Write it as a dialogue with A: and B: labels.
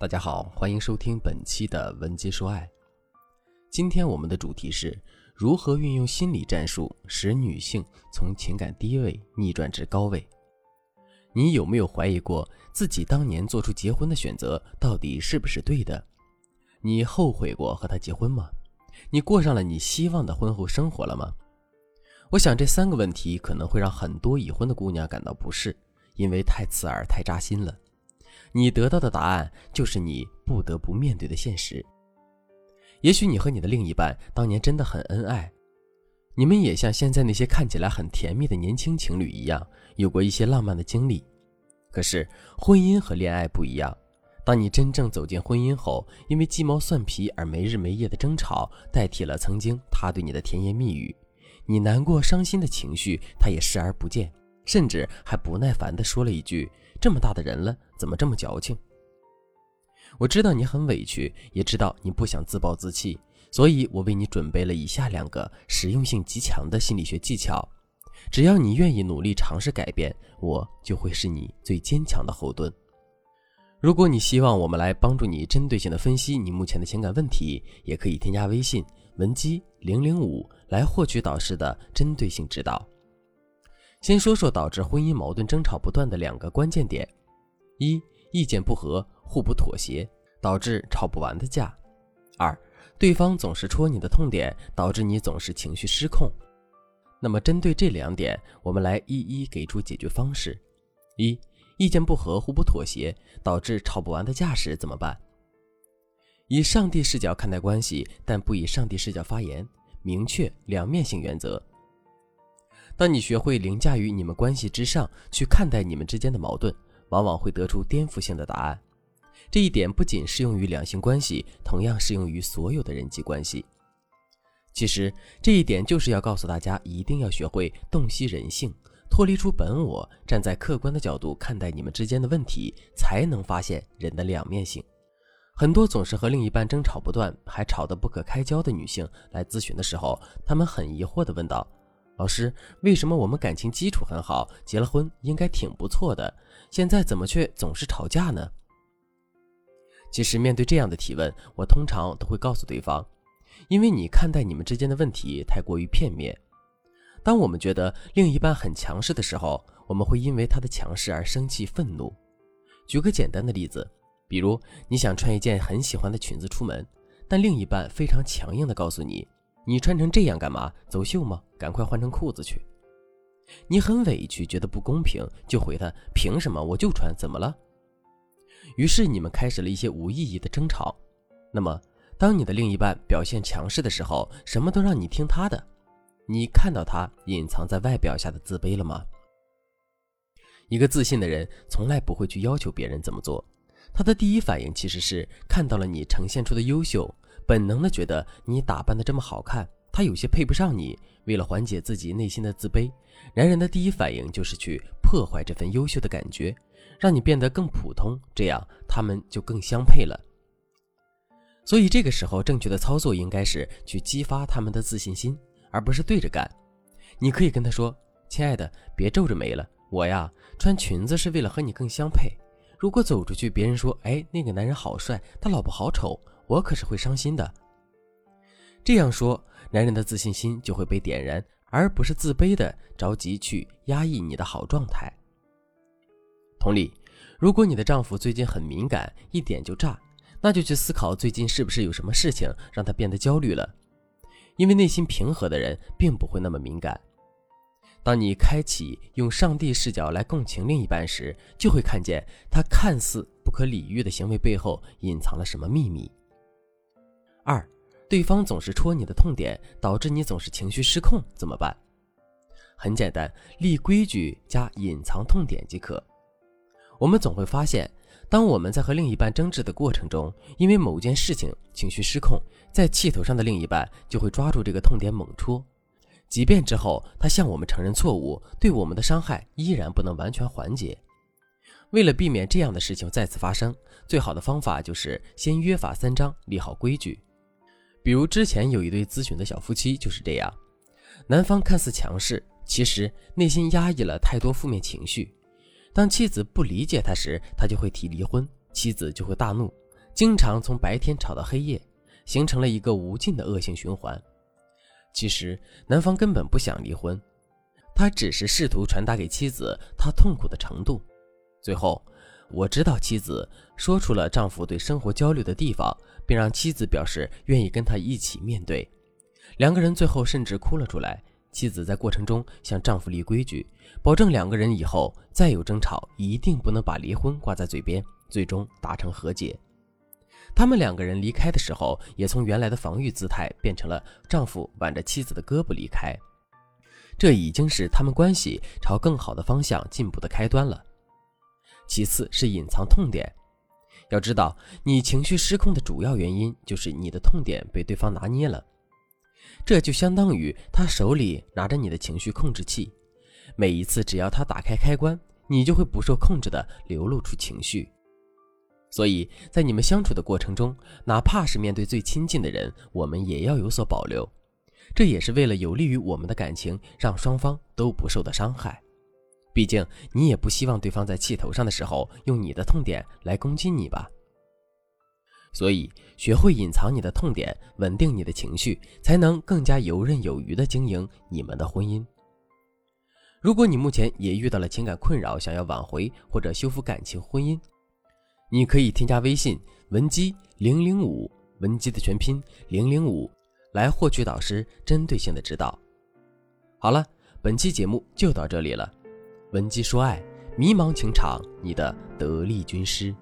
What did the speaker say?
A: 大家好，欢迎收听本期的文姬说爱。今天我们的主题是如何运用心理战术，使女性从情感低位逆转至高位。你有没有怀疑过自己当年做出结婚的选择到底是不是对的？你后悔过和他结婚吗？你过上了你希望的婚后生活了吗？我想这三个问题可能会让很多已婚的姑娘感到不适，因为太刺耳、太扎心了。你得到的答案就是你不得不面对的现实。也许你和你的另一半当年真的很恩爱，你们也像现在那些看起来很甜蜜的年轻情侣一样，有过一些浪漫的经历。可是婚姻和恋爱不一样，当你真正走进婚姻后，因为鸡毛蒜皮而没日没夜的争吵，代替了曾经他对你的甜言蜜语，你难过伤心的情绪他也视而不见，甚至还不耐烦地说了一句。这么大的人了，怎么这么矫情？我知道你很委屈，也知道你不想自暴自弃，所以我为你准备了以下两个实用性极强的心理学技巧。只要你愿意努力尝试改变，我就会是你最坚强的后盾。如果你希望我们来帮助你针对性的分析你目前的情感问题，也可以添加微信文姬零零五来获取导师的针对性指导。先说说导致婚姻矛盾争吵不断的两个关键点：一、意见不合，互不妥协，导致吵不完的架；二、对方总是戳你的痛点，导致你总是情绪失控。那么，针对这两点，我们来一一给出解决方式。一、意见不合，互不妥协，导致吵不完的架时怎么办？以上帝视角看待关系，但不以上帝视角发言，明确两面性原则。当你学会凌驾于你们关系之上去看待你们之间的矛盾，往往会得出颠覆性的答案。这一点不仅适用于两性关系，同样适用于所有的人际关系。其实这一点就是要告诉大家，一定要学会洞悉人性，脱离出本我，站在客观的角度看待你们之间的问题，才能发现人的两面性。很多总是和另一半争吵不断，还吵得不可开交的女性来咨询的时候，她们很疑惑地问道。老师，为什么我们感情基础很好，结了婚应该挺不错的，现在怎么却总是吵架呢？其实面对这样的提问，我通常都会告诉对方，因为你看待你们之间的问题太过于片面。当我们觉得另一半很强势的时候，我们会因为他的强势而生气愤怒。举个简单的例子，比如你想穿一件很喜欢的裙子出门，但另一半非常强硬的告诉你。你穿成这样干嘛？走秀吗？赶快换成裤子去！你很委屈，觉得不公平，就回他：凭什么我就穿？怎么了？于是你们开始了一些无意义的争吵。那么，当你的另一半表现强势的时候，什么都让你听他的，你看到他隐藏在外表下的自卑了吗？一个自信的人从来不会去要求别人怎么做，他的第一反应其实是看到了你呈现出的优秀。本能的觉得你打扮的这么好看，他有些配不上你。为了缓解自己内心的自卑，男人的第一反应就是去破坏这份优秀的感觉，让你变得更普通，这样他们就更相配了。所以这个时候，正确的操作应该是去激发他们的自信心，而不是对着干。你可以跟他说：“亲爱的，别皱着眉了，我呀穿裙子是为了和你更相配。如果走出去，别人说，哎，那个男人好帅，他老婆好丑。”我可是会伤心的。这样说，男人的自信心就会被点燃，而不是自卑的着急去压抑你的好状态。同理，如果你的丈夫最近很敏感，一点就炸，那就去思考最近是不是有什么事情让他变得焦虑了。因为内心平和的人并不会那么敏感。当你开启用上帝视角来共情另一半时，就会看见他看似不可理喻的行为背后隐藏了什么秘密。二，对方总是戳你的痛点，导致你总是情绪失控，怎么办？很简单，立规矩加隐藏痛点即可。我们总会发现，当我们在和另一半争执的过程中，因为某件事情情绪失控，在气头上的另一半就会抓住这个痛点猛戳，即便之后他向我们承认错误，对我们的伤害依然不能完全缓解。为了避免这样的事情再次发生，最好的方法就是先约法三章，立好规矩。比如之前有一对咨询的小夫妻就是这样，男方看似强势，其实内心压抑了太多负面情绪。当妻子不理解他时，他就会提离婚，妻子就会大怒，经常从白天吵到黑夜，形成了一个无尽的恶性循环。其实男方根本不想离婚，他只是试图传达给妻子他痛苦的程度。最后，我知道妻子说出了丈夫对生活焦虑的地方，并让妻子表示愿意跟他一起面对。两个人最后甚至哭了出来。妻子在过程中向丈夫立规矩，保证两个人以后再有争吵，一定不能把离婚挂在嘴边，最终达成和解。他们两个人离开的时候，也从原来的防御姿态变成了丈夫挽着妻子的胳膊离开。这已经是他们关系朝更好的方向进步的开端了。其次是隐藏痛点，要知道，你情绪失控的主要原因就是你的痛点被对方拿捏了。这就相当于他手里拿着你的情绪控制器，每一次只要他打开开关，你就会不受控制的流露出情绪。所以在你们相处的过程中，哪怕是面对最亲近的人，我们也要有所保留。这也是为了有利于我们的感情，让双方都不受到伤害。毕竟你也不希望对方在气头上的时候用你的痛点来攻击你吧。所以，学会隐藏你的痛点，稳定你的情绪，才能更加游刃有余地经营你们的婚姻。如果你目前也遇到了情感困扰，想要挽回或者修复感情婚姻，你可以添加微信文姬零零五，文姬的全拼零零五，来获取导师针对性的指导。好了，本期节目就到这里了。文姬说爱，迷茫情场，你的得力军师。